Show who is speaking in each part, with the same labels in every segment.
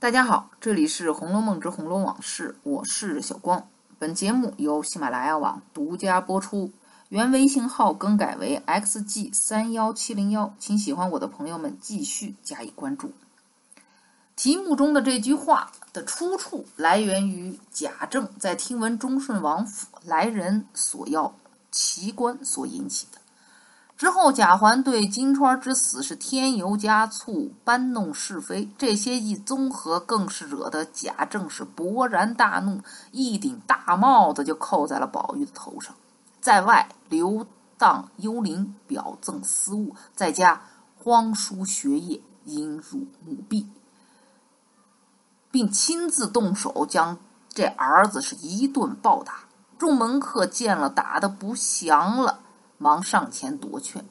Speaker 1: 大家好，这里是《红楼梦之红楼往事》，我是小光。本节目由喜马拉雅网独家播出，原微信号更改为 xg 三幺七零幺，请喜欢我的朋友们继续加以关注。题目中的这句话的出处来源于贾政在听闻忠顺王府来人索要奇观所引起的。之后，贾环对金钏之死是添油加醋、搬弄是非，这些一综合，更是惹得贾政是勃然大怒，一顶大帽子就扣在了宝玉的头上。在外流荡幽灵，表赠私物，在家荒疏学业，引辱母婢，并亲自动手将这儿子是一顿暴打。众门客见了，打得不祥了。忙上前夺劝，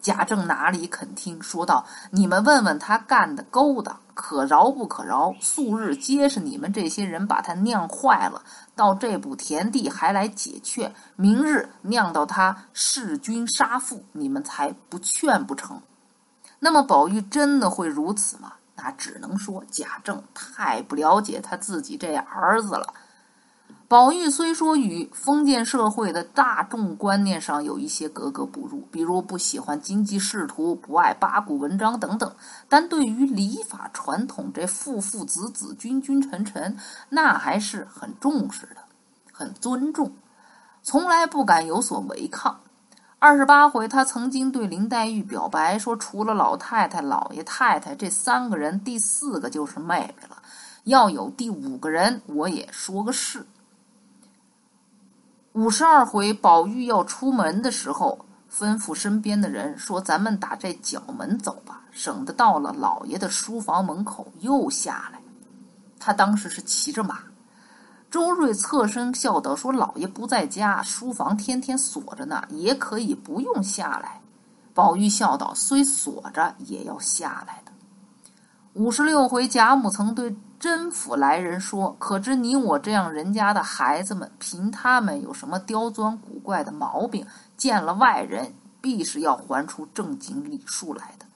Speaker 1: 贾政哪里肯听，说道：“你们问问他干的勾当，可饶不可饶？素日皆是你们这些人把他酿坏了，到这步田地还来解劝，明日酿到他弑君杀父，你们才不劝不成？那么宝玉真的会如此吗？那只能说贾政太不了解他自己这儿子了。”宝玉虽说与封建社会的大众观念上有一些格格不入，比如不喜欢经济仕途、不爱八股文章等等，但对于礼法传统这父父子子、君君臣臣，那还是很重视的，很尊重，从来不敢有所违抗。二十八回，他曾经对林黛玉表白说：“除了老太太、老爷太太这三个人，第四个就是妹妹了。要有第五个人，我也说个是。”五十二回，宝玉要出门的时候，吩咐身边的人说：“咱们打这角门走吧，省得到了老爷的书房门口又下来。”他当时是骑着马。周瑞侧身笑道：“说老爷不在家，书房天天锁着呢，也可以不用下来。”宝玉笑道：“虽锁着，也要下来的。”五十六回，贾母曾对。甄府来人说：“可知你我这样人家的孩子们，凭他们有什么刁钻古怪的毛病，见了外人必是要还出正经礼数来的。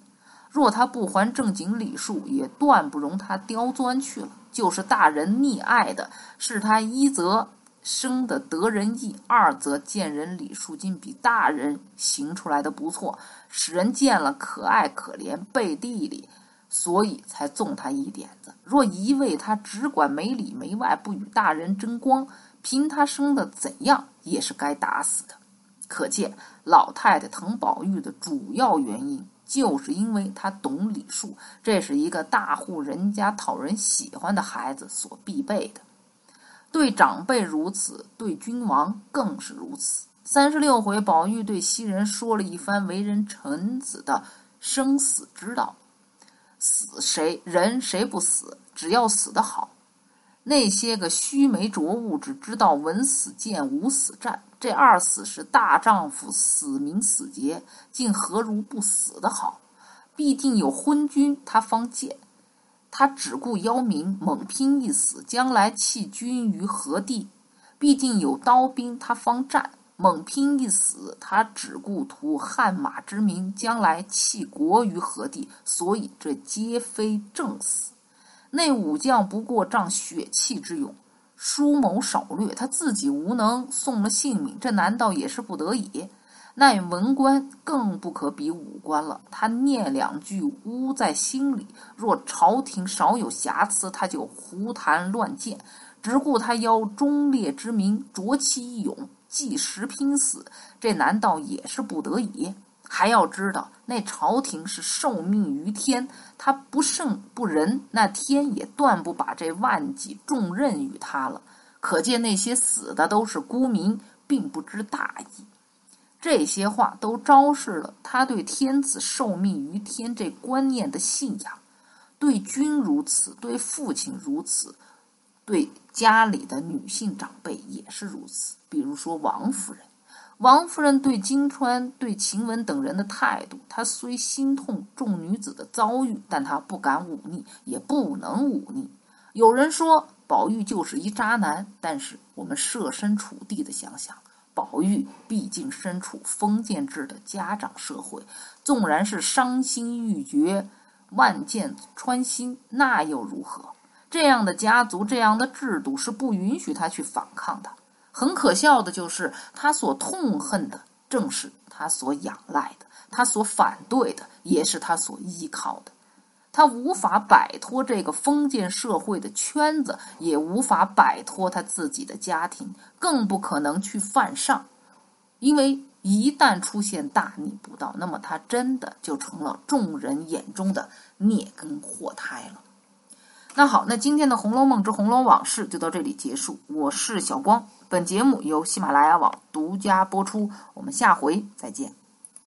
Speaker 1: 若他不还正经礼数，也断不容他刁钻去了。就是大人溺爱的，是他一则生的得人意，二则见人礼数竟比大人行出来的不错，使人见了可爱可怜，背地里。”所以才纵他一点子。若一味他只管没里没外，不与大人争光，凭他生的怎样，也是该打死的。可见老太太疼宝玉的主要原因，就是因为他懂礼数，这是一个大户人家讨人喜欢的孩子所必备的。对长辈如此，对君王更是如此。三十六回，宝玉对袭人说了一番为人臣子的生死之道。死谁人谁不死？只要死得好。那些个须眉浊物，只知道文死谏，武死战。这二死是大丈夫，死名死节，竟何如不死的好？必定有昏君，他方见。他只顾邀名，猛拼一死，将来弃君于何地？必定有刀兵，他方战。猛拼一死，他只顾图汗马之名，将来弃国于何地？所以这皆非正死。那武将不过仗血气之勇，疏谋少略，他自己无能，送了性命，这难道也是不得已？那文官更不可比武官了，他念两句污在心里。若朝廷少有瑕疵，他就胡谈乱谏，只顾他邀忠烈之名，浊气一勇。计时拼死，这难道也是不得已？还要知道，那朝廷是受命于天，他不胜不仁，那天也断不把这万计重任于他了。可见那些死的都是孤民，并不知大义。这些话都昭示了他对天子受命于天这观念的信仰。对君如此，对父亲如此。对家里的女性长辈也是如此，比如说王夫人。王夫人对金钏、对晴雯等人的态度，她虽心痛众女子的遭遇，但她不敢忤逆，也不能忤逆。有人说宝玉就是一渣男，但是我们设身处地的想想，宝玉毕竟身处封建制的家长社会，纵然是伤心欲绝、万箭穿心，那又如何？这样的家族、这样的制度是不允许他去反抗的。很可笑的就是，他所痛恨的正是他所仰赖的，他所反对的也是他所依靠的。他无法摆脱这个封建社会的圈子，也无法摆脱他自己的家庭，更不可能去犯上，因为一旦出现大逆不道，那么他真的就成了众人眼中的孽根祸胎了。那好，那今天的《红楼梦之红楼往事》就到这里结束。我是小光，本节目由喜马拉雅网独家播出。我们下回再见。